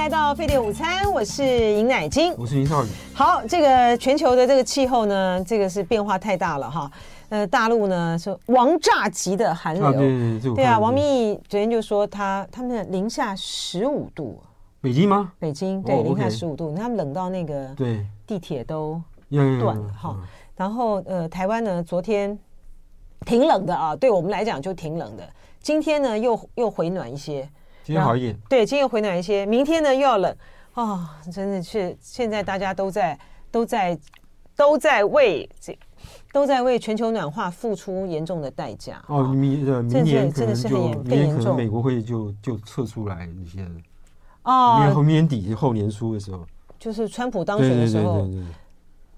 来到飞碟午餐，我是尹乃菁，我是林少宇。好，这个全球的这个气候呢，这个是变化太大了哈。呃，大陆呢是王炸级的寒流，啊对，对，对，对啊，王明义昨天就说他他们的零下十五度，北京吗？北京对，零下十五度，他们冷到那个对地铁都断了哈。然后呃，台湾呢昨天挺冷的啊，对我们来讲就挺冷的。今天呢又又回暖一些。今天好一点，对，今天回暖一些。明天呢又要冷啊、哦，真的是现在大家都在都在都在为这都在为全球暖化付出严重的代价。哦，明呃明年真的是很严更严重，美国会就就撤出来一些。哦，明年后年底后年初的时候，就是川普当选的时候，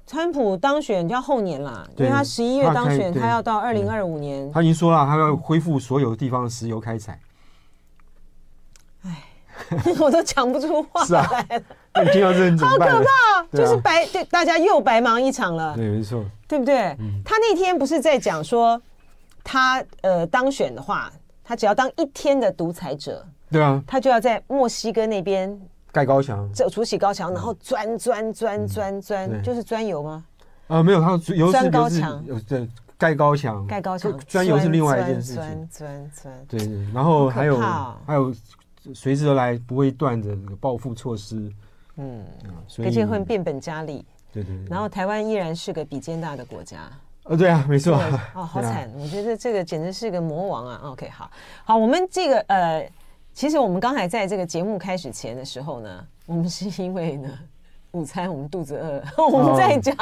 川普当选就要后年啦，因为他十一月当选，他要到二零二五年。他已经说了，他要恢复所有地方的石油开采。我都讲不出话来了，你听到这好可怕，就是白对大家又白忙一场了。对，没错，对不对？他那天不是在讲说，他呃当选的话，他只要当一天的独裁者，对啊，他就要在墨西哥那边盖高墙，这筑起高墙，然后钻钻钻钻钻，就是钻油吗？啊，没有，他油钻高墙，对，盖高墙，盖高墙，钻油是另外一件事情。钻钻钻，对对，然后还有还有。随之而来不会断的这个报复措施，嗯，而且会变本加厉，对对。然后台湾依然是个比肩大的国家，呃，对啊，没错。哦，好惨！我觉得这个简直是个魔王啊。OK，好，好，我们这个呃，其实我们刚才在这个节目开始前的时候呢，我们是因为呢 午餐我们肚子饿，我们在讲，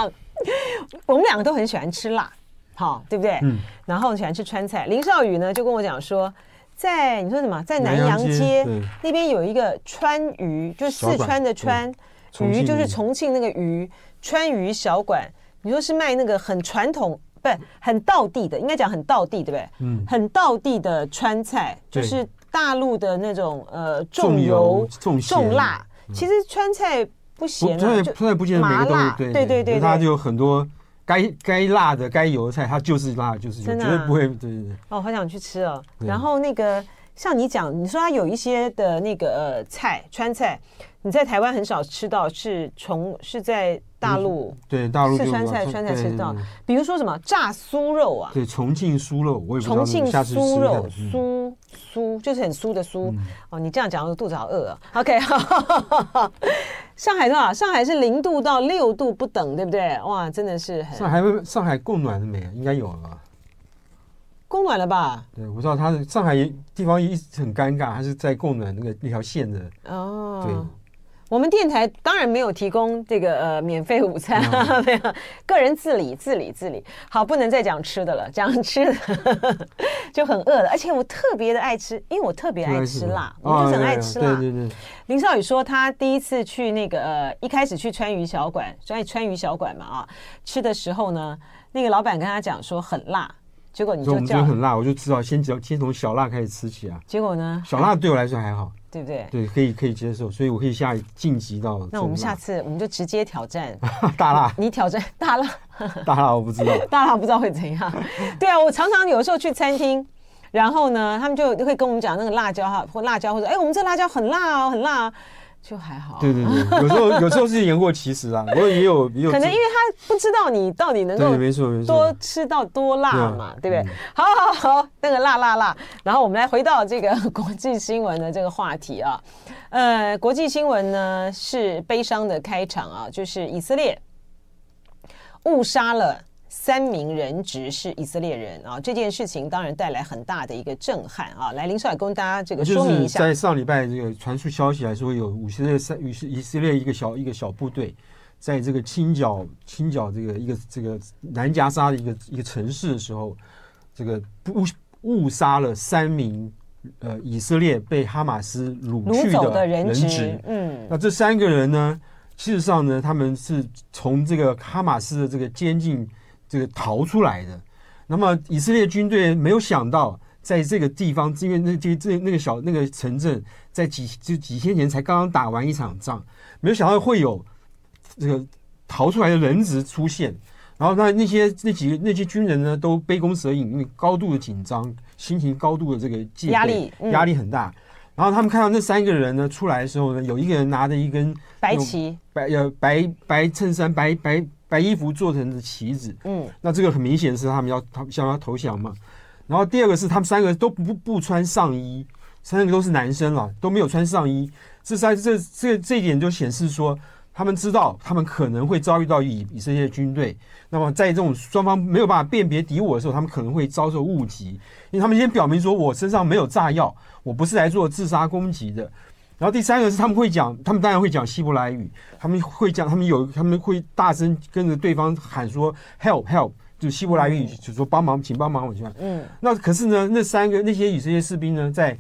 我们两个都很喜欢吃辣，好，对不对？嗯。然后喜欢吃川菜，林少宇呢就跟我讲说。在你说什么？在南洋街那边有一个川渝，就是四川的川，渝就是重庆那个渝，川渝小馆。你说是卖那个很传统，不是很道地的，应该讲很道地，对不对？嗯，很道地的川菜，就是大陆的那种呃重油重辣。其实川菜不咸，川菜川菜不见得每个都是对对对，它就有很多。该该辣的该油的菜，它就是辣，就是油绝对不会。对对对。哦，好想去吃哦。然后那个像你讲，你说它有一些的那个呃菜，川菜，你在台湾很少吃到，是从是在大陆对大陆四川菜川菜吃到，比如说什么炸酥肉啊？对，重庆酥肉，我也不知道。重庆酥肉，酥酥就是很酥的酥。哦，你这样讲我肚子好饿啊。OK。上海多少？上海是零度到六度不等，对不对？哇，真的是很。上海上海供暖了没？应该有了吧？供暖了吧？对，我知道它的上海地方一直很尴尬，它是在供暖那个那条线的。哦。对。我们电台当然没有提供这个呃免费午餐，没有，个人自理自理自理。好，不能再讲吃的了，讲吃的 就很饿了。而且我特别的爱吃，因为我特别爱吃辣，我就是很爱吃辣。对对对。林少宇说他第一次去那个呃一开始去川渝小馆，所以川渝小馆嘛啊，吃的时候呢，那个老板跟他讲说很辣，结果你就叫很辣，我就知道先先从小辣开始吃起啊。结果呢，小辣对我来说还好。对不对？对，可以可以接受，所以我可以下晋级到。那我们下次我们就直接挑战 大辣。你挑战 大辣，大辣我不知道，大辣不知道会怎样。对啊，我常常有时候去餐厅，然后呢，他们就会跟我们讲那个辣椒哈，或辣椒，或者哎，我们这辣椒很辣哦，很辣啊。就还好，对对对，有时候有时候是言过其实啊，不过也有也有，可能因为他不知道你到底能够没错没错多吃到多辣嘛，对不对？好好好，那个辣辣辣，然后我们来回到这个国际新闻的这个话题啊，呃，国际新闻呢是悲伤的开场啊，就是以色列误杀了。三名人质是以色列人啊，这件事情当然带来很大的一个震撼啊。来，林少也跟大家这个说明一下，在上礼拜这个传出消息来说，有以色列三以以色列一个小一个小部队，在这个清剿清剿这个一个这个南加沙的一个一个城市的时候，这个误误杀了三名呃以色列被哈马斯掳去的人质。嗯，那这三个人呢，事实上呢，他们是从这个哈马斯的这个监禁。这个逃出来的，那么以色列军队没有想到，在这个地方，因为那这这那个小那个城镇，在几就几天前才刚刚打完一场仗，没有想到会有这个逃出来的人质出现，然后那那些那几个那些军人呢，都杯弓蛇影，因为高度的紧张，心情高度的这个压力压力很大。然后他们看到那三个人呢出来的时候呢，有一个人拿着一根白旗，白呃白白衬衫、白白白衣服做成的旗子。嗯，那这个很明显是他们要他想要投降嘛。然后第二个是他们三个都不不穿上衣，三个都是男生了，都没有穿上衣。这三这这这一点就显示说，他们知道他们可能会遭遇到以以色列军队。那么在这种双方没有办法辨别敌我的时候，他们可能会遭受误击，因为他们先表明说我身上没有炸药，我不是来做自杀攻击的。然后第三个是他们会讲，他们当然会讲希伯来语，他们会讲，他们有他们会大声跟着对方喊说 help help。就希伯来语，就说帮忙，请帮忙，我去。嗯，那可是呢，那三个那些以色列士兵呢，在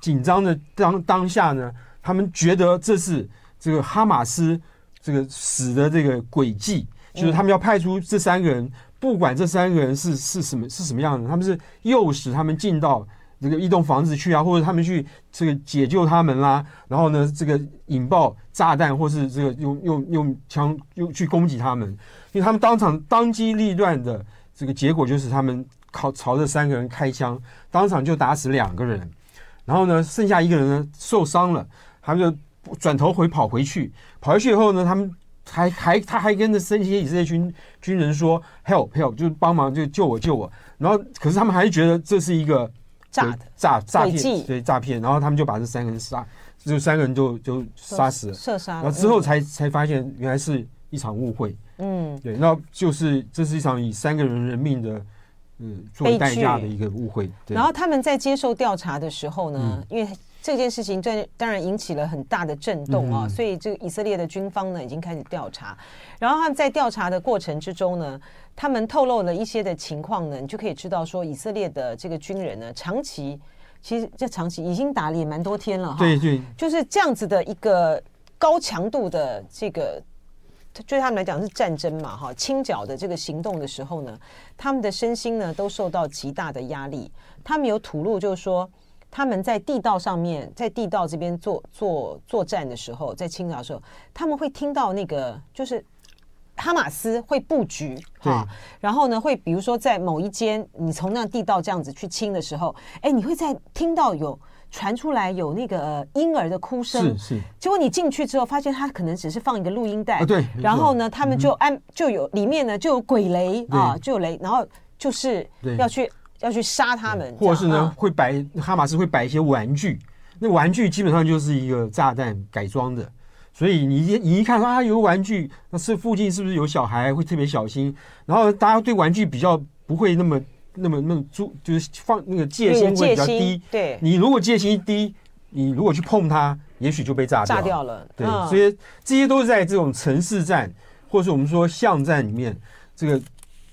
紧张的当当下呢，他们觉得这是这个哈马斯这个死的这个诡计，就是他们要派出这三个人，不管这三个人是是什么是什么样的，他们是诱使他们进到这个一栋房子去啊，或者他们去这个解救他们啦，然后呢，这个引爆炸弹，或是这个用用用枪用去攻击他们。因为他们当场当机立断的这个结果就是他们靠朝着三个人开枪，当场就打死两个人，然后呢，剩下一个人呢受伤了，他们就转头回跑回去，跑回去以后呢，他们还还他还跟着这些以色列军军人说 help help，就帮忙就救我救我，然后可是他们还是觉得这是一个诈诈诈骗对诈骗，然后他们就把这三个人杀，就三个人就就杀死了，射杀，然后之后才才发现原来是一场误会。嗯，对，那就是这是一场以三个人人命的，嗯，作为代价的一个误会。然后他们在接受调查的时候呢，嗯、因为这件事情在当然引起了很大的震动啊，嗯、所以这个以色列的军方呢已经开始调查。然后他们在调查的过程之中呢，他们透露了一些的情况呢，你就可以知道说，以色列的这个军人呢，长期其实这长期已经打了也蛮多天了哈。对对，就是这样子的一个高强度的这个。对他们来讲是战争嘛，哈，清剿的这个行动的时候呢，他们的身心呢都受到极大的压力。他们有吐露，就是说他们在地道上面，在地道这边做做作战的时候，在清剿的时候，他们会听到那个就是哈马斯会布局，哈，然后呢会比如说在某一间你从那地道这样子去清的时候，哎，你会在听到有。传出来有那个婴儿的哭声，是是。结果你进去之后，发现他可能只是放一个录音带，啊、对。然后呢，他们就按就有里面呢就有鬼雷啊，就有雷，然后就是要去要去杀他们，或者是呢会摆哈马斯会摆一些玩具，那玩具基本上就是一个炸弹改装的，所以你一你一看啊有个玩具，那是附近是不是有小孩会特别小心，然后大家对玩具比较不会那么。那么那么注就是放那个戒心会比较低，对，你如果戒心一低，你如果去碰它，也许就被炸掉炸掉了。对，所以这些都是在这种城市战，或者是我们说巷战里面，这个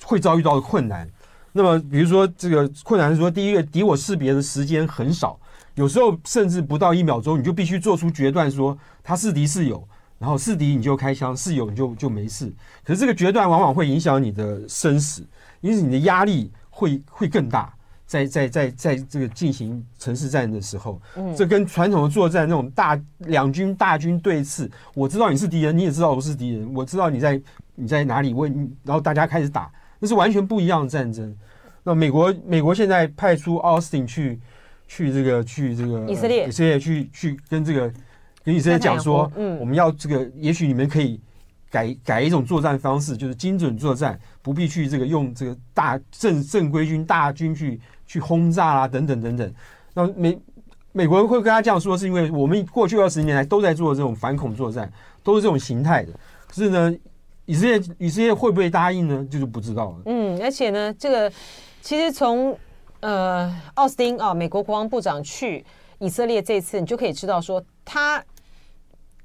会遭遇到的困难。那么比如说这个困难是说，第一个敌我识别的时间很少，有时候甚至不到一秒钟，你就必须做出决断，说他是敌是友，然后是敌你就开枪，是友你就就没事。可是这个决断往往会影响你的生死，因此你的压力。会会更大，在在在在这个进行城市战的时候，嗯，这跟传统的作战那种大两军大军对峙，我知道你是敌人，你也知道我是敌人，我知道你在你在哪里，我，然后大家开始打，那是完全不一样的战争。那美国美国现在派出奥斯汀去去这个去这个以色列，以色列去去跟这个跟以色列讲说，嗯，我们要这个，也许你们可以。改改一种作战方式，就是精准作战，不必去这个用这个大正正规军大军去去轰炸啦，等等等等。那美美国人会跟他这样说，是因为我们过去二十年来都在做这种反恐作战，都是这种形态的。可是呢，以色列以色列会不会答应呢？就是不知道了。嗯，而且呢，这个其实从呃奥斯汀啊，美国国防部长去以色列这次，你就可以知道说他。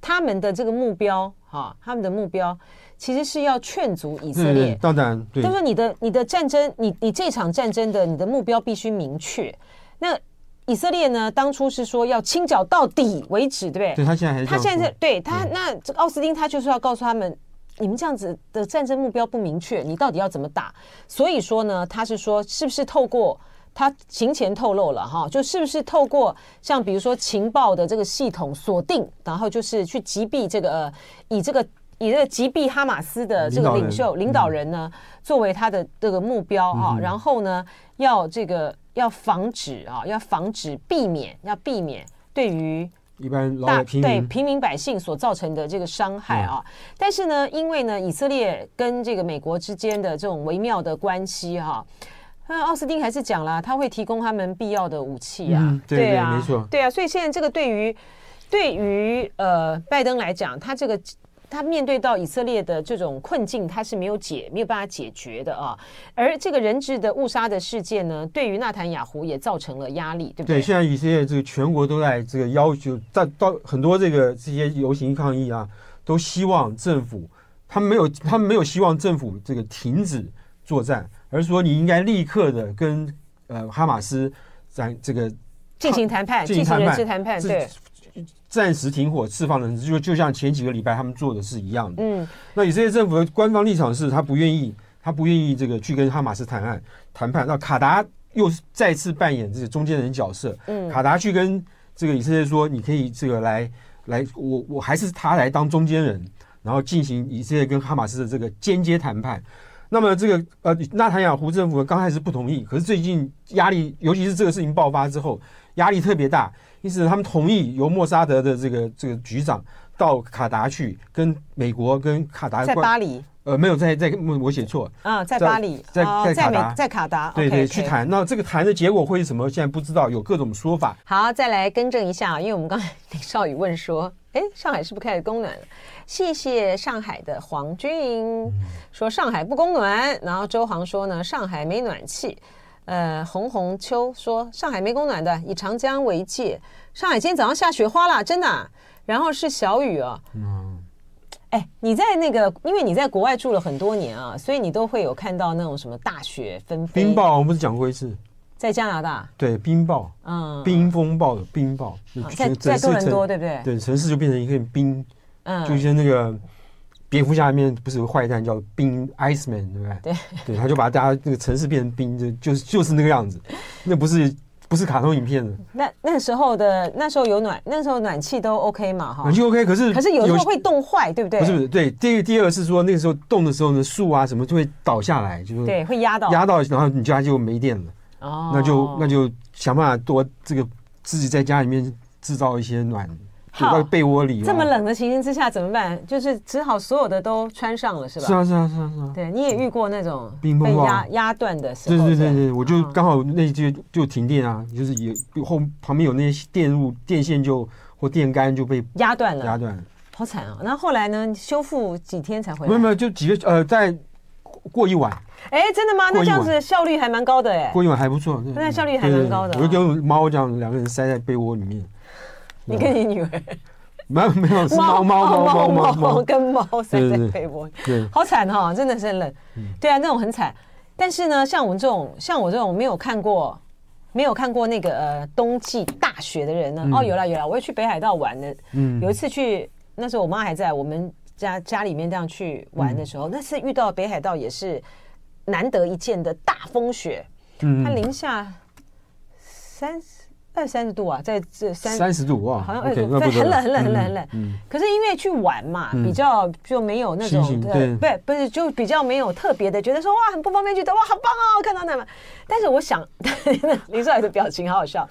他们的这个目标，哈，他们的目标其实是要劝阻以色列。当然，对。就是说你的你的战争，你你这场战争的你的目标必须明确。那以色列呢，当初是说要清剿到底为止，对不对？对，他现在还是他现在是对他那这奥斯汀他就是要告诉他们，你们这样子的战争目标不明确，你到底要怎么打？所以说呢，他是说是不是透过。他行前透露了哈，就是不是透过像比如说情报的这个系统锁定，然后就是去击毙这个呃，以这个以这个击毙哈马斯的这个领袖领导人呢，作为他的这个目标啊，然后呢要这个要防止啊，要防止避免要避免对于一般老大百姓对平民百姓所造成的这个伤害啊，嗯、但是呢，因为呢，以色列跟这个美国之间的这种微妙的关系哈、啊，那奥斯汀还是讲了，他会提供他们必要的武器啊，嗯、对，对，对啊，没错，对啊，所以现在这个对于对于呃拜登来讲，他这个。他面对到以色列的这种困境，他是没有解没有办法解决的啊。而这个人质的误杀的事件呢，对于纳坦雅胡也造成了压力，对不对？对，现在以色列这个全国都在这个要求，在到很多这个这些游行抗议啊，都希望政府，他们没有他们没有希望政府这个停止作战，而是说你应该立刻的跟呃哈马斯在这个进行谈判，进行人质谈判，对。暂时停火，释放人质，就就像前几个礼拜他们做的是一样的。嗯，那以色列政府的官方立场是他不愿意，他不愿意这个去跟哈马斯谈判谈判。那卡达又再次扮演这个中间人角色。嗯，卡达去跟这个以色列说，你可以这个来来，我我还是他来当中间人，然后进行以色列跟哈马斯的这个间接谈判。那么这个呃，纳坦雅胡政府刚开始不同意，可是最近压力，尤其是这个事情爆发之后，压力特别大。因此，他们同意由莫沙德的这个这个局长到卡达去跟美国跟卡达在巴黎，呃，没有在在我写错啊，在巴黎，在在卡达，在卡达，对对，去谈。那这个谈的结果会是什么？现在不知道，有各种说法。好，再来更正一下，因为我们刚才 李少宇问说，哎，上海是不是开始供暖了？谢谢上海的黄军说上海不供暖，然后周航说呢，上海没暖气。呃，红红秋说上海没供暖的，以长江为界。上海今天早上下雪花了，真的、啊。然后是小雨啊。嗯。哎，你在那个，因为你在国外住了很多年啊，所以你都会有看到那种什么大雪纷飞。冰雹，我们不是讲过一次。在加拿大。对，冰雹。嗯。冰风暴的冰雹。在在多伦多，对不对？对，城市就变成一片冰。嗯。就像那个。蝙蝠侠里面不是有个坏蛋叫冰 Iceman 对不对？对对，他就把大家那个城市变成冰，就就是就是那个样子。那不是不是卡通影片的。那那时候的那时候有暖，那时候暖气都 OK 嘛哈？暖气 OK，可是可是有时候会冻坏，对不对？不是不是，对。第二第二是说那个时候冻的时候呢，树啊什么就会倒下来，就是对，会压到压到，然后你家就没电了。哦，那就那就想办法多这个自己在家里面制造一些暖。躲在被窝里，这么冷的情形之下怎么办？就是只好所有的都穿上了，是吧？是啊，是啊，是啊，是啊。对，你也遇过那种被压压断的时候。对对对对，我就刚好那就就停电啊，就是有后旁边有那些电路电线就或电杆就被压断了，压断了，好惨啊！那后来呢？修复几天才回来？没有没有，就几个呃，再过一晚。哎，真的吗？那这样子效率还蛮高的哎。过一晚还不错，那效率还蛮高的。我就跟猫这样两个人塞在被窝里面。你跟你女儿。没有没有，是猫猫猫猫猫跟猫塞在被窝，对，好惨哈，真的是很冷。对啊，那种很惨。但是呢，像我们这种，像我这种没有看过、没有看过那个呃冬季大雪的人呢，哦，有了有了，我也去北海道玩的。嗯，有一次去，那时候我妈还在我们家家里面这样去玩的时候，那次遇到北海道也是难得一见的大风雪，嗯，它零下三十。二三十度啊，在这三三十度哇，好像二十度，很冷很冷很冷很冷。可是因为去玩嘛，比较就没有那种对，不不是就比较没有特别的，觉得说哇很不方便，觉得哇好棒哦，看到那么。但是我想 林少爷的表情好好笑，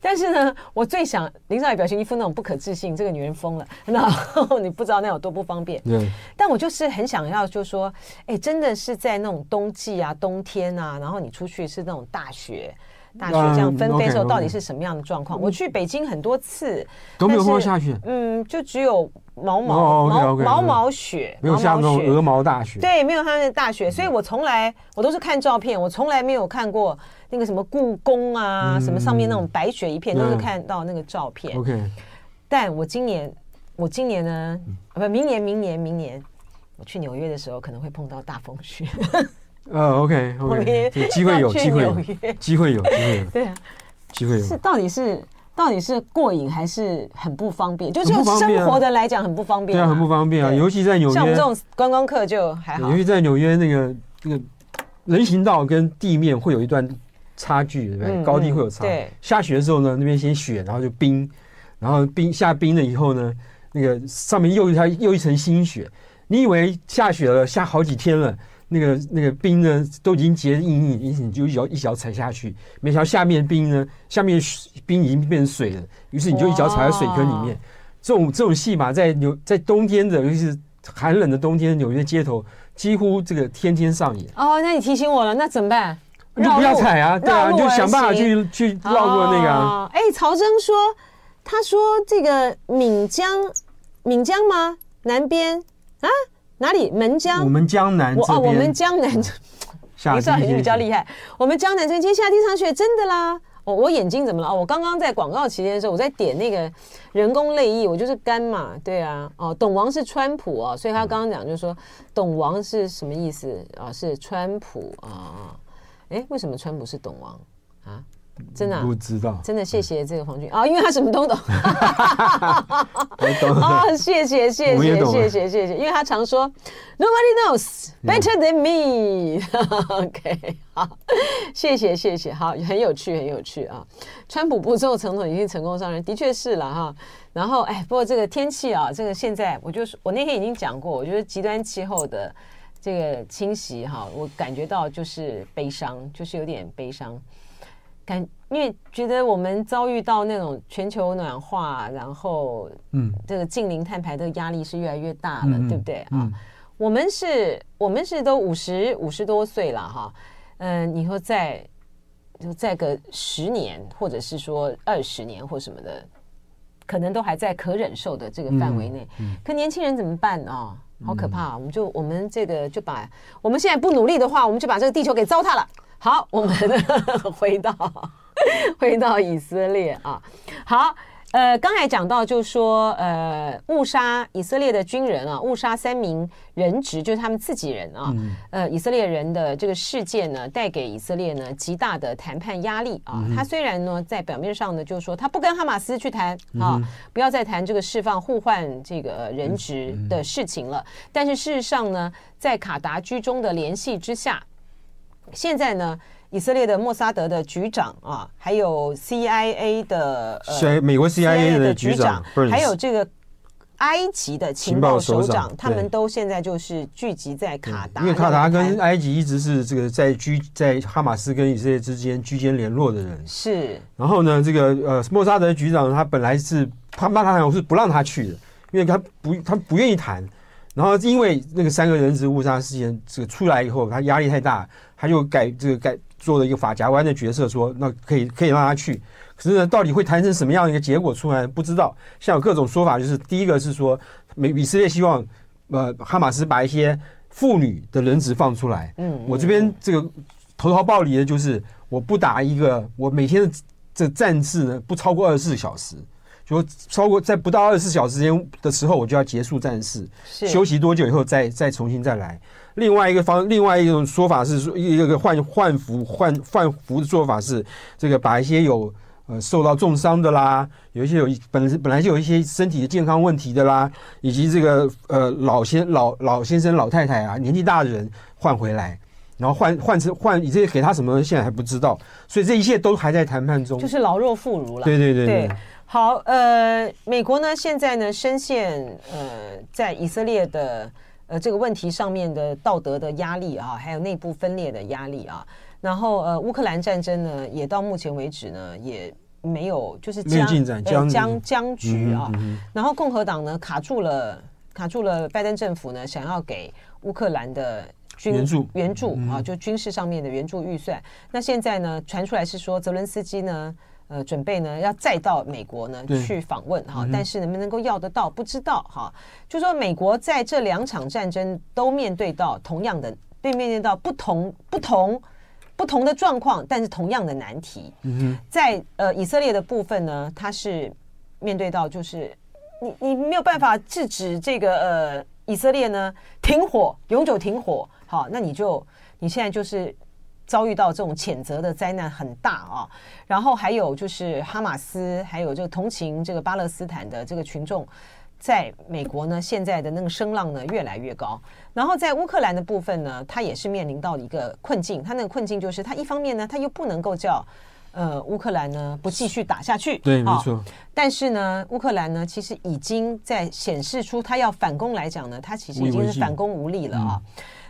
但是呢，我最想林少爷表情一副那种不可置信，这个女人疯了，然后你不知道那有多不方便。对。但我就是很想要，就说哎，真的是在那种冬季啊，冬天啊，然后你出去是那种大雪。大雪这样纷飞的时候，到底是什么样的状况？我去北京很多次都没有碰到下雪，嗯，就只有毛毛毛毛毛雪，没有下那种鹅毛大雪。对，没有它的大雪，所以我从来我都是看照片，我从来没有看过那个什么故宫啊，什么上面那种白雪一片，都是看到那个照片。OK，但我今年我今年呢，不，明年明年明年我去纽约的时候，可能会碰到大风雪。呃，OK，OK，机会有，机会有，机会有，机会有，对啊，机会有。是到底是到底是过瘾还是很不方便？就就生活的来讲很不方便，对啊，很不方便啊，尤其在纽约，像我们这种观光客就还好。尤其在纽约那个那个人行道跟地面会有一段差距，对不对？高低会有差。对，下雪的时候呢，那边先雪，然后就冰，然后冰下冰了以后呢，那个上面又一层又一层新雪。你以为下雪了，下好几天了。那个那个冰呢都已经结硬硬，因此你就一脚一脚踩下去，没想到下面冰呢，下面冰已经变成水了，于是你就一脚踩在水坑里面。这种这种戏码在纽在冬天的，尤其是寒冷的冬天，纽约街头几乎这个天天上演。哦，那你提醒我了，那怎么办？你就不要踩啊，对啊，你就想办法去去绕过那个啊。哎、哦，曹征说，他说这个闽江，闽江吗？南边啊？哪里？门江？我们江南。哦，我们江南。你知道你比较厉害。我们江南这边今天下第一场雪，真的啦。我我眼睛怎么了？哦，我刚刚在广告期间的时候，我在点那个人工泪液，我就是干嘛，对啊。哦，董王是川普啊，所以他刚刚讲就是说，董王是什么意思啊？是川普啊。哎，为什么川普是董王啊？真的、啊、不知道，真的谢谢这个黄俊啊，因为他什么都懂。懂啊，谢谢谢谢谢谢谢谢，因为他常说 Nobody knows better than me。OK，好，谢谢谢谢，好，很有趣很有趣啊。川普不做总统已经成功上任，的确是了哈。然后哎，不过这个天气啊，这个现在我就是我那天已经讲过，我觉得极端气候的。这个侵袭哈，我感觉到就是悲伤，就是有点悲伤，感因为觉得我们遭遇到那种全球暖化，然后嗯，这个近零碳排的压力是越来越大了，嗯、对不对啊？嗯、我们是，我们是都五十五十多岁了哈，嗯，你说再就再个十年，或者是说二十年或什么的，可能都还在可忍受的这个范围内，嗯嗯、可年轻人怎么办啊？好可怕啊！我们就我们这个就把我们现在不努力的话，我们就把这个地球给糟蹋了。好，我们 回到 回到以色列啊，好。呃，刚才讲到，就是说，呃，误杀以色列的军人啊，误杀三名人质，就是他们自己人啊，嗯、呃，以色列人的这个事件呢，带给以色列呢极大的谈判压力啊。他、嗯、虽然呢，在表面上呢，就是说他不跟哈马斯去谈啊，嗯、不要再谈这个释放互换这个人质的事情了。嗯、但是事实上呢，在卡达居中的联系之下，现在呢。以色列的莫萨德的局长啊，还有 CIA 的呃，美国 CIA 的局长，还有这个埃及的情报首长，他们都现在就是聚集在卡达。因为卡达跟埃及一直是这个在居在哈马斯跟以色列之间居间联络的人。是。然后呢，这个呃莫萨德局长他本来是他骂他，我是不让他去的，因为他不他不愿意谈。然后因为那个三个人质误杀事件这个出来以后，他压力太大，他就改这个改。做了一个法夹弯的角色，说那可以可以让他去，可是呢，到底会谈成什么样的一个结果出来，不知道。像有各种说法，就是第一个是说，美以色列希望呃哈马斯把一些妇女的人质放出来。嗯，我这边这个投桃报李的就是，我不打一个，我每天的这战事呢不超过二十四小时，就超过在不到二十四小时间的时候，我就要结束战事，休息多久以后再再重新再来。另外一个方，另外一种说法是说，一个换换服换换服的做法是，这个把一些有呃受到重伤的啦，有一些有本本来就有一些身体的健康问题的啦，以及这个呃老先老老先生老太太啊年纪大的人换回来，然后换换成换你这些给他什么，现在还不知道，所以这一切都还在谈判中，就是老弱妇孺了。对对对对，对，好，呃，美国呢现在呢深陷呃在以色列的。呃，这个问题上面的道德的压力啊，还有内部分裂的压力啊，然后呃，乌克兰战争呢，也到目前为止呢，也没有就是僵僵僵僵局啊。然后共和党呢卡住了，卡住了拜登政府呢想要给乌克兰的军援助援助啊，就军事上面的援助预算。那现在呢传出来是说泽伦斯基呢。呃，准备呢要再到美国呢去访问哈，但是能不能够要得到不知道哈。就说美国在这两场战争都面对到同样的，被面对到不同不同不同的状况，但是同样的难题。嗯，在呃以色列的部分呢，它是面对到就是你你没有办法制止这个呃以色列呢停火永久停火，好，那你就你现在就是。遭遇到这种谴责的灾难很大啊，然后还有就是哈马斯，还有这个同情这个巴勒斯坦的这个群众，在美国呢现在的那个声浪呢越来越高，然后在乌克兰的部分呢，他也是面临到一个困境，他那个困境就是他一方面呢，他又不能够叫呃乌克兰呢不继续打下去，对，没错，但是呢，乌克兰呢其实已经在显示出他要反攻来讲呢，他其实已经是反攻无力了啊。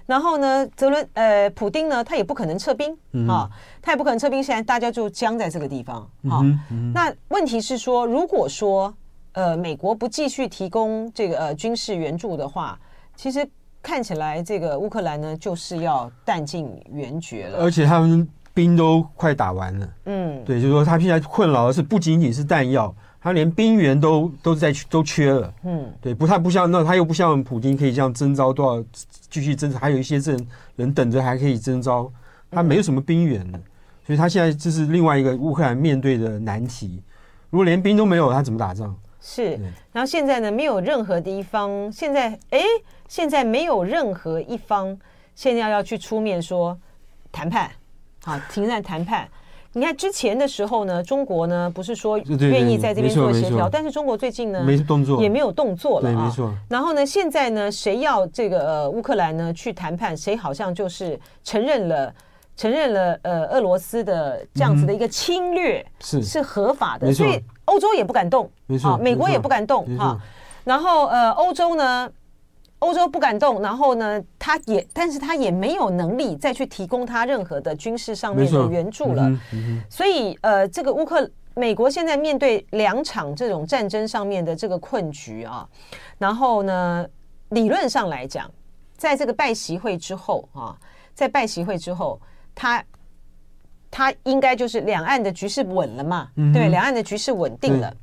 然后呢，泽伦呃，普丁呢，他也不可能撤兵啊、他也不可能撤兵。现在大家就僵在这个地方啊。哦嗯嗯、那问题是说，如果说呃，美国不继续提供这个呃军事援助的话，其实看起来这个乌克兰呢就是要弹尽援绝了。而且他们兵都快打完了。嗯，对，就是说他现在困扰的是不仅仅是弹药。他连兵员都都在都缺了，嗯，对，不太不像那他又不像普京可以这样征召多少继续征召，还有一些人人等着还可以征召，他没有什么兵员了，所以他现在这是另外一个乌克兰面对的难题。如果连兵都没有，他怎么打仗？是，然后现在呢，没有任何的一方现在哎，现在没有任何一方现在要去出面说谈判，好，停战谈判。你看之前的时候呢，中国呢不是说愿意在这边做协调，但是中国最近呢没动作，也没有动作了啊。没错。然后呢，现在呢，谁要这个呃乌克兰呢去谈判，谁好像就是承认了承认了呃俄罗斯的这样子的一个侵略是是合法的，所以欧洲也不敢动，没错，美国也不敢动哈。然后呃欧洲呢。欧洲不敢动，然后呢，他也，但是他也没有能力再去提供他任何的军事上面的援助了。所以，呃，这个乌克美国现在面对两场这种战争上面的这个困局啊，然后呢，理论上来讲，在这个拜习会之后啊，在拜习会之后，他他应该就是两岸的局势稳了嘛，对，两岸的局势稳定了。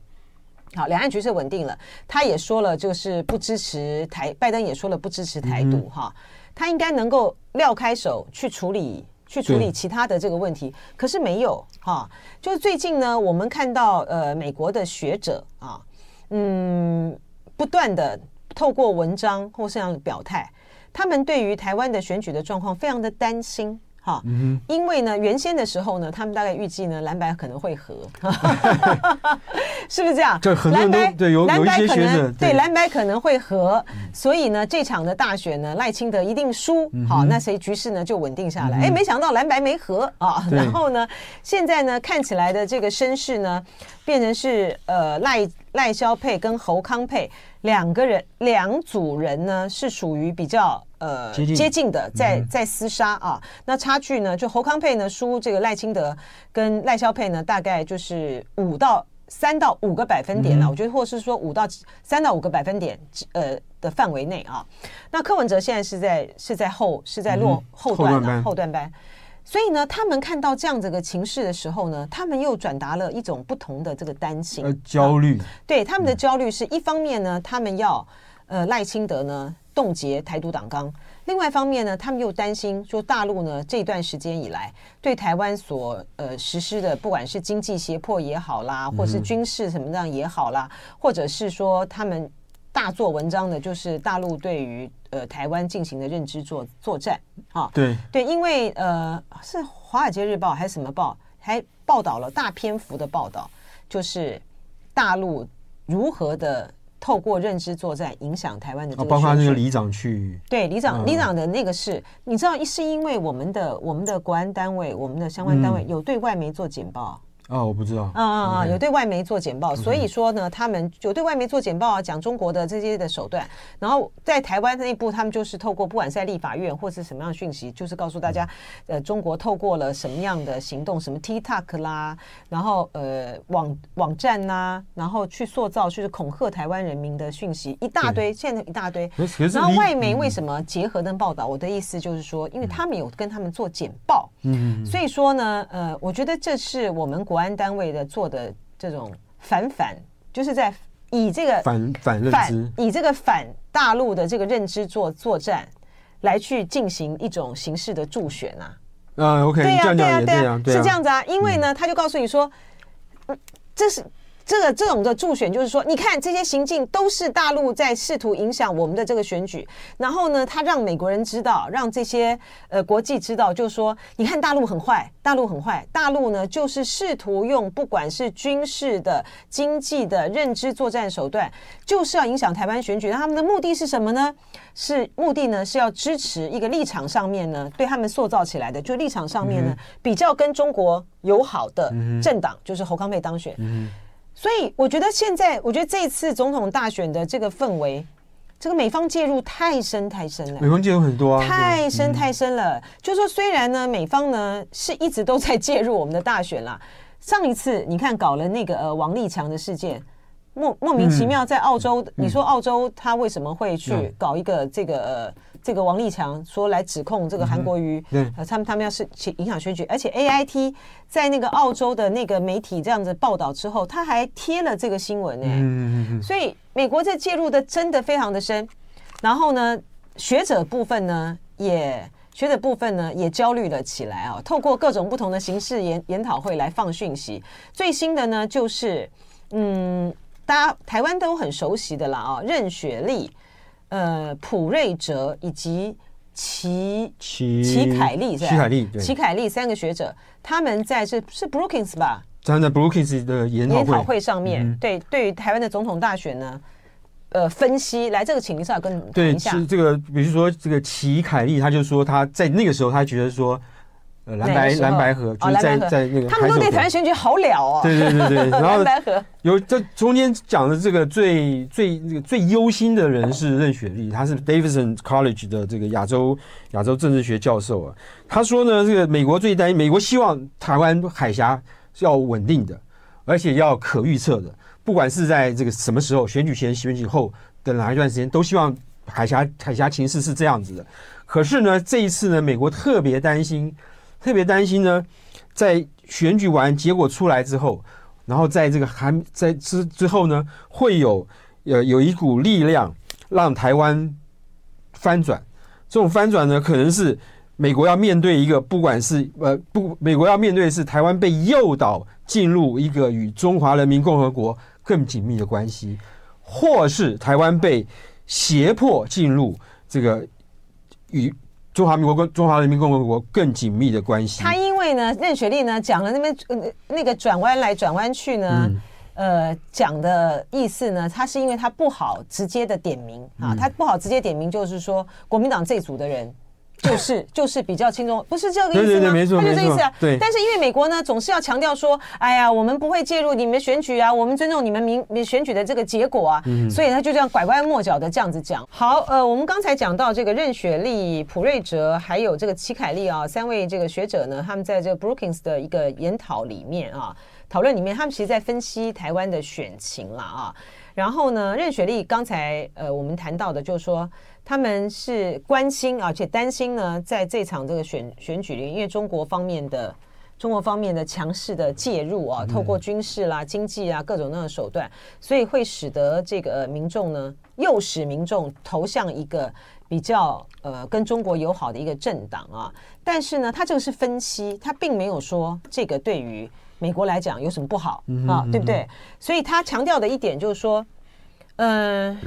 好，两岸局势稳定了，他也说了，就是不支持台，拜登也说了不支持台独哈、嗯，他应该能够撂开手去处理，去处理其他的这个问题，可是没有哈，就是最近呢，我们看到呃，美国的学者啊，嗯，不断的透过文章或这样的表态，他们对于台湾的选举的状况非常的担心。哈，因为呢，原先的时候呢，他们大概预计呢，蓝白可能会合，是不是这样？对，蓝白对有有一些学者对蓝白可能会合，所以呢，这场的大选呢，赖清德一定输。好，那谁局势呢就稳定下来？哎，没想到蓝白没合。啊，然后呢，现在呢看起来的这个声势呢，变成是呃赖赖萧配跟侯康配两个人两组人呢是属于比较。呃，接近的在在厮杀啊，那差距呢？就侯康配呢输这个赖清德，跟赖萧配呢大概就是五到三到五个百分点了。我觉得，或是说五到三到五个百分点呃的范围内啊。那柯文哲现在是在是在后是在落后段了后段班，所以呢，他们看到这样子的情势的时候呢，他们又转达了一种不同的这个担心呃焦虑。对他们的焦虑是一方面呢，他们要呃赖清德呢。冻结台独党纲，另外一方面呢，他们又担心说大陆呢这段时间以来对台湾所呃实施的，不管是经济胁迫也好啦，或是军事什么样也好啦，或者是说他们大做文章的，就是大陆对于呃台湾进行的认知作作战啊，对对，因为呃是华尔街日报还是什么报，还报道了大篇幅的报道，就是大陆如何的。透过认知作战影响台湾的这个，包括那个里长去对里长里长的那个是，你知道，是因为我们的我们的国安单位，我们的相关单位有对外媒做简报。啊，我不知道。啊啊啊！有对外媒做简报，所以说呢，他们有对外媒做简报啊，讲中国的这些的手段。然后在台湾内部，他们就是透过不管是在立法院或是什么样的讯息，就是告诉大家，呃，中国透过了什么样的行动，什么 TikTok 啦，然后呃网网站呐，然后去塑造就是恐吓台湾人民的讯息一大堆，现在一大堆。然后外媒为什么结合的报道？我的意思就是说，因为他们有跟他们做简报，嗯，所以说呢，呃，我觉得这是我们国。国安单位的做的这种反反，就是在以这个反反认知，以这个反大陆的这个认知做作战，来去进行一种形式的助选啊。啊，OK，对呀，对呀，对呀，是这样子啊。因为呢，他就告诉你说，嗯，这是。这个这种的助选，就是说，你看这些行径都是大陆在试图影响我们的这个选举。然后呢，他让美国人知道，让这些呃国际知道，就是说，你看大陆很坏，大陆很坏，大陆呢就是试图用不管是军事的、经济的认知作战手段，就是要影响台湾选举。那他们的目的是什么呢？是目的呢是要支持一个立场上面呢，对他们塑造起来的，就立场上面呢比较跟中国友好的政党，就是侯康配当选。所以我觉得现在，我觉得这一次总统大选的这个氛围，这个美方介入太深太深了，美方介入很多啊，太深太深了。嗯、就说虽然呢，美方呢是一直都在介入我们的大选啦。上一次你看搞了那个呃王立强的事件，莫莫名其妙在澳洲，嗯、你说澳洲他为什么会去搞一个这个、呃、这个王立强说来指控这个韩国瑜，嗯、呃他们他们要是去影响选举，而且 A I T 在那个澳洲的那个媒体这样子报道之后，他还贴了这个新闻呢、欸。嗯嗯所以。美国这介入的真的非常的深，然后呢，学者部分呢也学者部分呢也焦虑了起来啊，透过各种不同的形式研研讨会来放讯息。最新的呢就是，嗯，大家台湾都很熟悉的啦啊，任雪莉、呃普瑞哲以及齐齐齐凯利是吧？齐凯利齐凯利三个学者，他们在这是 Brookings 吧？站在 Brookings 的研讨会，上面，嗯、对对于台湾的总统大选呢，呃，分析来这个，请林少跟谈一下。对，是这个，比如说这个齐凯利，他就说他在那个时候，他觉得说，呃，蓝白蓝白河就是在、哦、在那个，他们都对台湾选举好了哦。对对对对，然后有这中间讲的这个最最那个最忧心的人是任雪莉，他是 Davidson College 的这个亚洲亚洲政治学教授啊。他说呢，这个美国最担心，美国希望台湾海峡是。要稳定的，而且要可预测的。不管是在这个什么时候，选举前、选举后的哪一段时间，都希望海峡海峡情势是这样子的。可是呢，这一次呢，美国特别担心，特别担心呢，在选举完结果出来之后，然后在这个还在之之后呢，会有呃有一股力量让台湾翻转。这种翻转呢，可能是。美国要面对一个，不管是呃不，美国要面对的是台湾被诱导进入一个与中华人民共和国更紧密的关系，或是台湾被胁迫进入这个与中华民国跟中华人民共和国更紧密的关系。他因为呢，任雪莉呢讲了那边呃那个转弯来转弯去呢，呃讲的意思呢，他是因为他不好直接的点名啊，他不好直接点名，就是说国民党这组的人。就是 就是比较轻松，不是这个意思吗？对对对，没错，他就这意思啊。对。但是因为美国呢，总是要强调说，哎呀，我们不会介入你们选举啊，我们尊重你们民民选举的这个结果啊。嗯。所以他就这样拐弯抹角的这样子讲。好，呃，我们刚才讲到这个任雪莉、普瑞哲，还有这个齐凯利啊，三位这个学者呢，他们在这个 Brookings 的一个研讨里面啊，讨论里面，他们其实在分析台湾的选情了啊。然后呢，任雪莉刚才呃，我们谈到的就是说。他们是关心而且担心呢，在这场这个选选举里，因为中国方面的中国方面的强势的介入啊，透过军事啦、经济啊各种各样的手段，所以会使得这个民众呢，诱使民众投向一个比较呃跟中国友好的一个政党啊。但是呢，他这个是分析，他并没有说这个对于美国来讲有什么不好啊，对不对？所以他强调的一点就是说，嗯。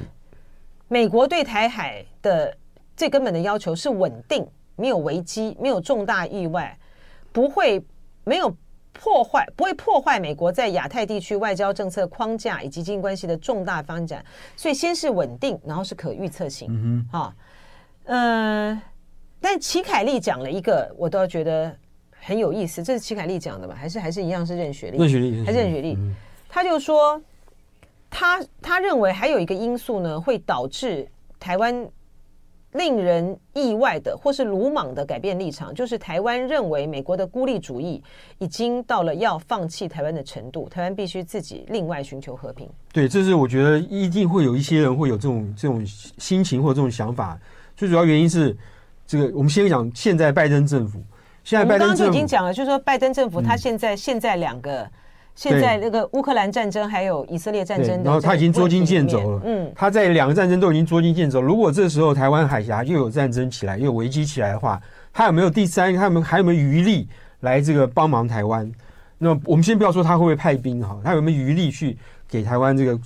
美国对台海的最根本的要求是稳定，没有危机，没有重大意外，不会没有破坏，不会破坏美国在亚太地区外交政策框架以及经济关系的重大发展。所以先是稳定，然后是可预测性。嗯哼，啊，呃，但齐凯利讲了一个，我倒觉得很有意思。这是齐凯利讲的吧？还是还是一样是任雪莉？任雪莉还是任雪莉？嗯、他就说。他他认为还有一个因素呢，会导致台湾令人意外的或是鲁莽的改变立场，就是台湾认为美国的孤立主义已经到了要放弃台湾的程度，台湾必须自己另外寻求和平。对，这是我觉得一定会有一些人会有这种这种心情或者这种想法。最主要原因是这个，我们先讲现在拜登政府，现在拜登政府刚刚就已经讲了，就是说拜登政府他现在、嗯、现在两个。现在那个乌克兰战争还有以色列战争，然后他已经捉襟见肘了。嗯，他在两个战争都已经捉襟见肘。如果这时候台湾海峡又有战争起来，又有危机起来的话，他有没有第三？他有没有还有没有余力来这个帮忙台湾？那我们先不要说他会不会派兵哈，他有没有余力去给台湾这个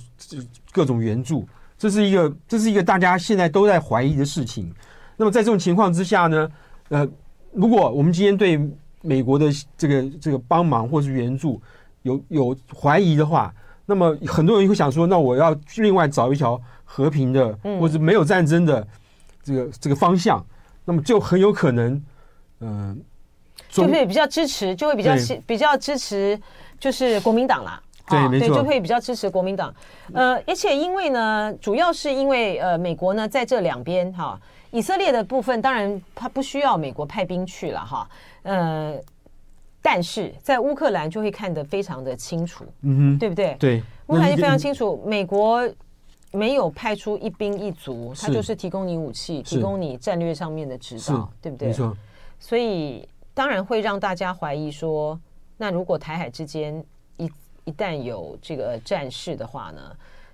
各种援助？这是一个这是一个大家现在都在怀疑的事情。那么在这种情况之下呢，呃，如果我们今天对美国的这个这个帮忙或是援助，有有怀疑的话，那么很多人会想说，那我要另外找一条和平的，或者没有战争的这个这个方向，那么就很有可能，嗯，就会比较支持，就会比较比较支持，就是国民党啦。对，没错，就会比较支持国民党。呃，而且因为呢，主要是因为呃，美国呢在这两边哈，以色列的部分当然他不需要美国派兵去了哈，呃，但是在乌克兰就会看得非常的清楚，嗯哼，对不对？对，乌克兰就非常清楚，美国没有派出一兵一卒，他就是提供你武器，提供你战略上面的指导，对不对？没错，所以当然会让大家怀疑说，那如果台海之间一一旦有这个战事的话呢，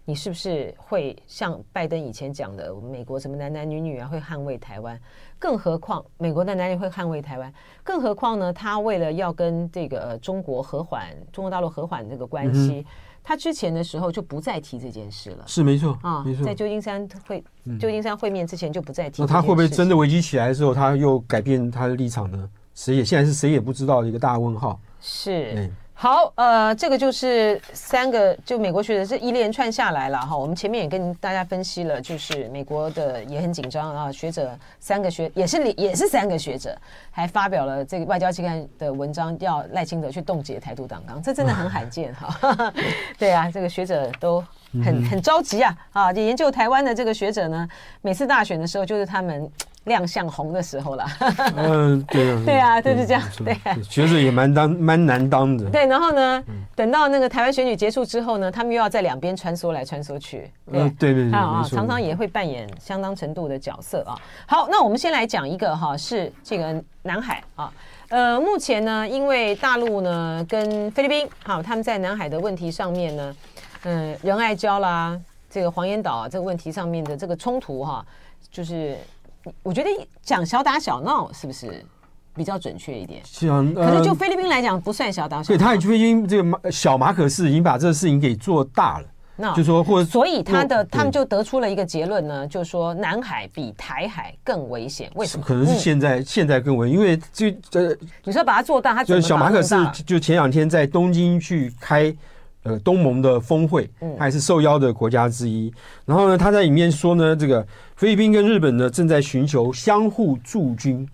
你是不是会像拜登以前讲的，美国什么男男女女啊会捍卫台湾？更何况美国在哪里会捍卫台湾？更何况呢？他为了要跟这个中国和缓，中国大陆和缓这个关系，嗯、他之前的时候就不再提这件事了。是没错啊，没错，在旧金山会旧金山会面之前就不再提。那他会不会真的危机起来的时候，他又改变他的立场呢？谁也现在是谁也不知道的一个大问号。是。嗯好，呃，这个就是三个，就美国学者这一连串下来了哈。我们前面也跟大家分析了，就是美国的也很紧张啊。学者三个学也是也是三个学者，还发表了这个外交期刊的文章，要赖清德去冻结台独党纲，这真的很罕见哈。对啊，这个学者都很很着急啊啊！研究台湾的这个学者呢，每次大选的时候就是他们。亮相红的时候了，嗯，对啊，对啊，就是这样，对，学者也蛮当 蛮难当的，对，然后呢，等到那个台湾选举结束之后呢，他们又要在两边穿梭来穿梭去，对。对对，啊，常常也会扮演相当程度的角色啊。好，那我们先来讲一个哈，是这个南海啊，呃，目前呢，因为大陆呢跟菲律宾好，他们在南海的问题上面呢，嗯，仁爱礁啦，这个黄岩岛啊这个问题上面的这个冲突哈，就是。我觉得讲小打小闹是不是比较准确一点？是啊，可是就菲律宾来讲不算小打小闹。对，他菲律宾这个马小马可仕已经把这个事情给做大了。那就说或者所以他的他们就得出了一个结论呢，就是说南海比台海更危险。为什么？可能是现在现在更危，因为就呃，你说把它做大，他就是小马可是就前两天在东京去开。呃，东盟的峰会，他也是受邀的国家之一。嗯、然后呢，他在里面说呢，这个菲律宾跟日本呢正在寻求相互驻军。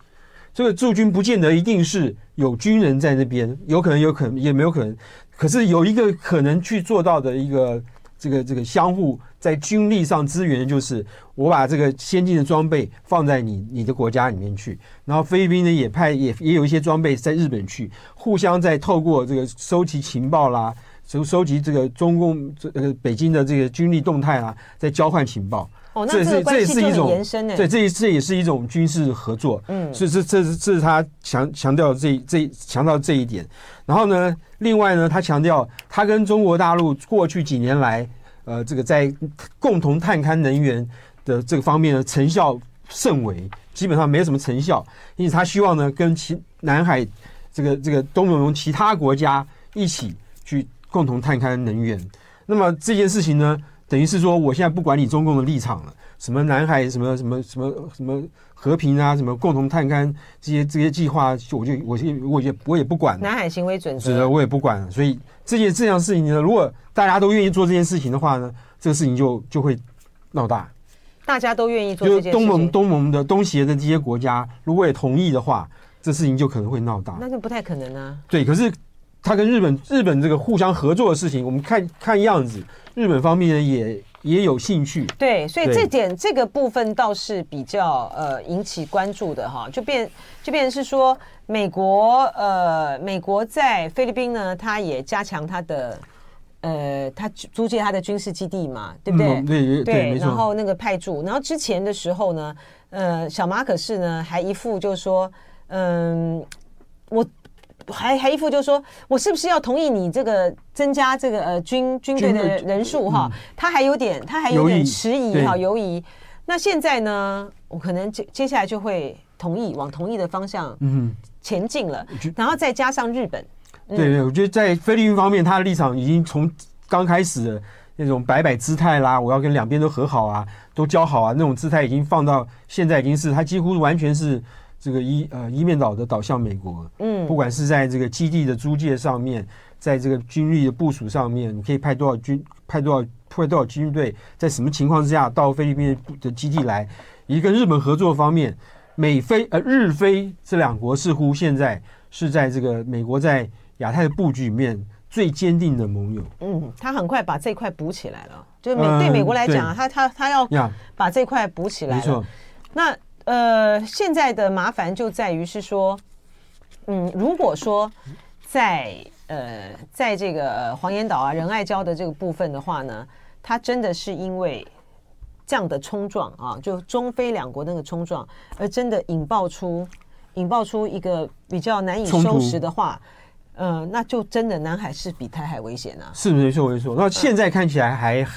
这个驻军不见得一定是有军人在那边，有可能，有可能，也没有可能。可是有一个可能去做到的一个这个这个相互在军力上支援，就是我把这个先进的装备放在你你的国家里面去，然后菲律宾呢也派也也有一些装备在日本去，互相在透过这个收集情报啦。收收集这个中共这呃北京的这个军力动态啊，在交换情报。哦，那这个关系就很延伸呢。对，这也这也是一种军事合作。嗯，所以这这是这是他强强调这这强调这一点。然后呢，另外呢，他强调他跟中国大陆过去几年来，呃，这个在共同探勘能源的这个方面呢，成效甚微，基本上没什么成效。因此，他希望呢，跟其南海这个这个东盟其他国家一起去。共同探勘能源，那么这件事情呢，等于是说，我现在不管你中共的立场了，什么南海，什么什么什么什么和平啊，什么共同探勘这些这些计划，我就我就我也我也不管。南海行为准则，是的，我也不管了。所以这件这样事情呢，如果大家都愿意做这件事情的话呢，这个事情就就会闹大。大家都愿意做这件事情，就东盟东盟的东协的这些国家，如果也同意的话，这事情就可能会闹大。那就不太可能啊。对，可是。他跟日本日本这个互相合作的事情，我们看看样子，日本方面也也有兴趣。对，所以这点这个部分倒是比较呃引起关注的哈，就变就变成是说，美国呃美国在菲律宾呢，他也加强他的呃他租借他的军事基地嘛，对不对？嗯、对然后那个派驻，然后之前的时候呢，呃，小马可是呢还一副就是说，嗯、呃，我。还还一副就是说，我是不是要同意你这个增加这个呃军军队的人数哈？他还有点他还有点迟疑哈，犹疑。那现在呢，我可能接接下来就会同意往同意的方向嗯前进了，然后再加上日本。对对，我觉得在菲律宾方面，他的立场已经从刚开始的那种摆摆姿态啦，我要跟两边都和好啊，都交好啊，那种姿态已经放到现在已经是他几乎完全是。这个一呃一面倒的倒向美国，嗯，不管是在这个基地的租借上面，在这个军力的部署上面，你可以派多少军，派多少派多少军队，在什么情况之下到菲律宾的基地来？以及跟日本合作方面，美菲呃日菲这两国似乎现在是在这个美国在亚太的布局里面最坚定的盟友。嗯，他很快把这块补起来了。就美、嗯、对美国来讲，他他他要把这块补起来了。没错。那呃，现在的麻烦就在于是说，嗯，如果说在呃，在这个黄岩岛啊、仁爱礁的这个部分的话呢，它真的是因为这样的冲撞啊，就中非两国那个冲撞，而真的引爆出引爆出一个比较难以收拾的话，呃，那就真的南海是比台海危险啊。是没错没错。那现在看起来还、嗯、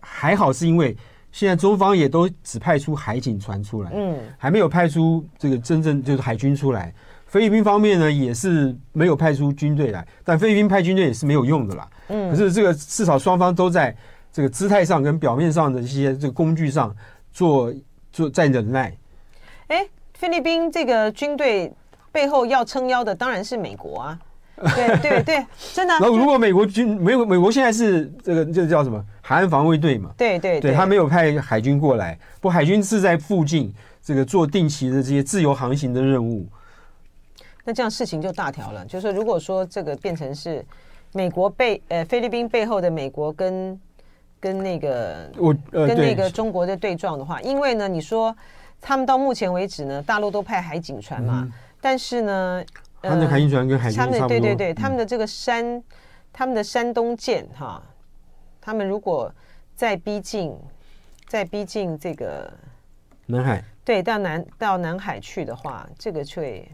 还好，是因为现在中方也都只派出海警船出来，嗯，还没有派出这个真正就是海军出来。菲律宾方面呢，也是没有派出军队来，但菲律宾派军队也是没有用的啦。嗯，可是这个至少双方都在这个姿态上跟表面上的一些这个工具上做做在忍耐。哎，菲律宾这个军队背后要撑腰的当然是美国啊。对对对，真的。然后如果美国军没有美国现在是这个这个叫什么海岸防卫队嘛？对对对，他没有派海军过来，不海军是在附近这个做定期的这些自由航行的任务。那这样事情就大条了，就是如果说这个变成是美国背呃菲律宾背后的美国跟跟那个我、呃、跟那个中国的对撞的话，因为呢你说他们到目前为止呢，大陆都派海警船嘛，嗯、但是呢，呃、他们的海警船跟海军差不多，对对对，他们的这个山，嗯、他们的山东舰哈，他们如果再逼近再逼近这个南海，对，到南到南海去的话，这个却。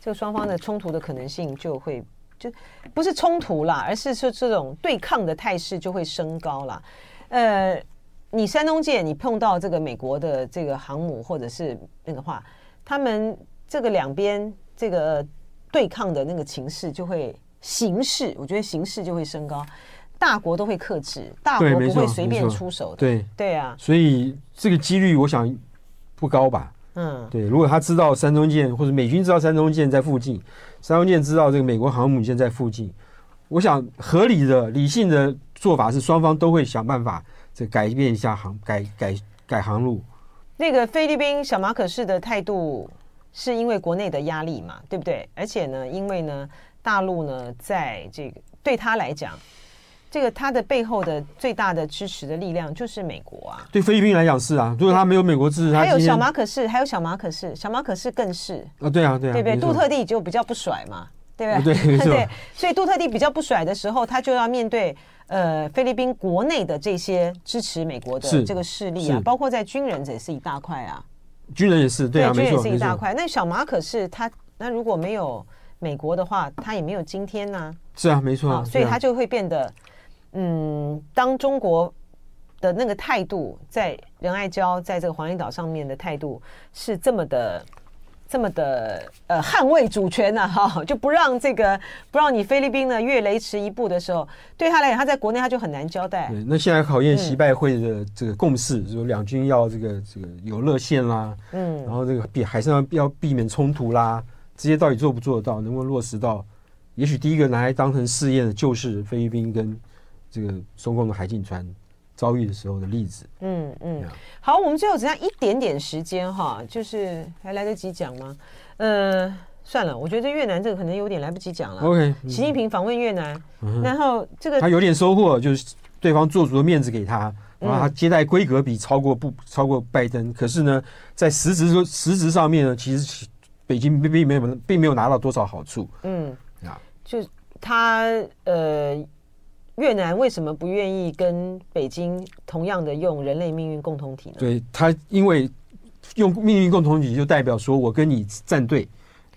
这个双方的冲突的可能性就会就不是冲突啦，而是说这种对抗的态势就会升高了。呃，你山东舰你碰到这个美国的这个航母或者是那个话，他们这个两边这个对抗的那个情势就会形势，我觉得形势就会升高，大国都会克制，大国不会随便出手的。对对啊，所以这个几率我想不高吧。嗯，对，如果他知道山中舰或者美军知道山中舰在附近，山中舰知道这个美国航母舰在附近，我想合理的、理性的做法是双方都会想办法这改变一下航改改改航路。那个菲律宾小马可士的态度是因为国内的压力嘛，对不对？而且呢，因为呢，大陆呢，在这个对他来讲。这个他的背后的最大的支持的力量就是美国啊。对菲律宾来讲是啊，如果他没有美国支持，还有小马可是，还有小马可是，小马可是更是啊，对啊，对啊，对不对？杜特地就比较不甩嘛，对不对？对对，所以杜特地比较不甩的时候，他就要面对呃菲律宾国内的这些支持美国的这个势力啊，包括在军人这也是一大块啊，军人也是对啊，军人也是一大块。那小马可是他那如果没有美国的话，他也没有今天呢。是啊，没错，所以他就会变得。嗯，当中国的那个态度在仁爱礁，在这个黄岩岛上面的态度是这么的、这么的呃捍卫主权呢？哈，就不让这个不让你菲律宾呢越雷池一步的时候，对他来讲，他在国内他就很难交代。对，那现在考验习拜会的这个共识，就是两军要这个这个有热线啦，嗯，然后这个避海上要避免冲突啦，这些到底做不做得到，能不能落实到？也许第一个拿来当成试验的就是菲律宾跟。这个中共的海警船遭遇的时候的例子，嗯嗯，好，我们最后只剩一点点时间哈，就是还来得及讲吗？呃，算了，我觉得越南这个可能有点来不及讲了。OK，习近平访问越南，然后这个他有点收获，就是对方做足了面子给他，然后他接待规格比超过不超过拜登，可是呢，在实质说实质上面呢，其实北京并并没有并没有拿到多少好处。嗯，啊，就他呃。越南为什么不愿意跟北京同样的用人类命运共同体呢？对他，因为用命运共同体就代表说我跟你站队，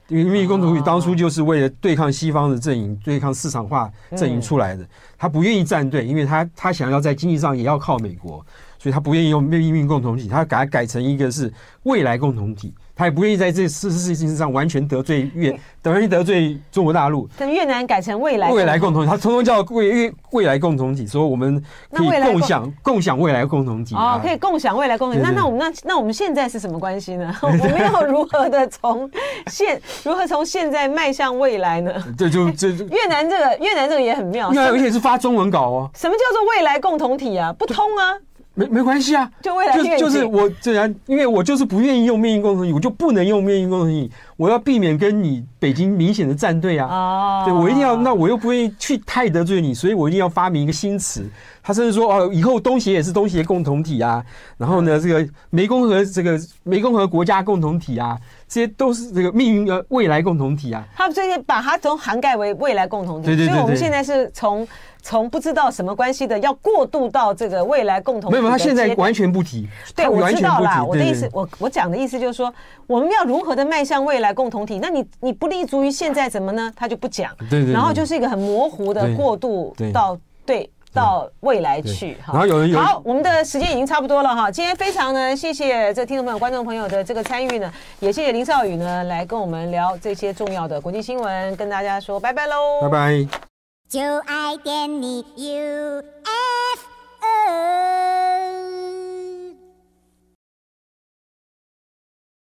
因为命运共同体当初就是为了对抗西方的阵营、对抗市场化阵营出来的。他不愿意站队，因为他他想要在经济上也要靠美国，所以他不愿意用命运共同体，他改改成一个是未来共同体。他也不愿意在这事事情上完全得罪越，等于得罪中国大陆。等越南改成未来未来共同体，他通通叫未未未来共同体，说我们可以共享共享未来共同体哦，可以共享未来共同体。那那我们那那我们现在是什么关系呢？我们要如何的从现 如何从现在迈向未来呢？这就这越南这个越南这个也很妙，越南而且是发中文稿哦。什么叫做未来共同体啊？不通啊。没没关系啊，就未来就就是我既然，因为我就是不愿意用命运共同体，我就不能用命运共同体。我要避免跟你北京明显的站队啊。哦，对我一定要，那我又不愿意去太得罪你，所以我一定要发明一个新词。他甚至说哦，以后东协也是东协共同体啊。然后呢，这个湄公河这个湄公河国家共同体啊，这些都是这个命运的未来共同体啊。他们这些把它都涵盖为未来共同体。对对对，对。所以我们现在是从。从不知道什么关系的，要过渡到这个未来共同体。没有，他现在完全不提。对，我知道啦。我的意思，我我讲的意思就是说，我们要如何的迈向未来共同体？那你你不立足于现在怎么呢？他就不讲。对对。然后就是一个很模糊的过渡到对到未来去。然后有人有好，我们的时间已经差不多了哈。今天非常呢，谢谢这听众朋友、观众朋友的这个参与呢，也谢谢林少宇呢来跟我们聊这些重要的国际新闻，跟大家说拜拜喽。拜拜。就爱点你 UFO。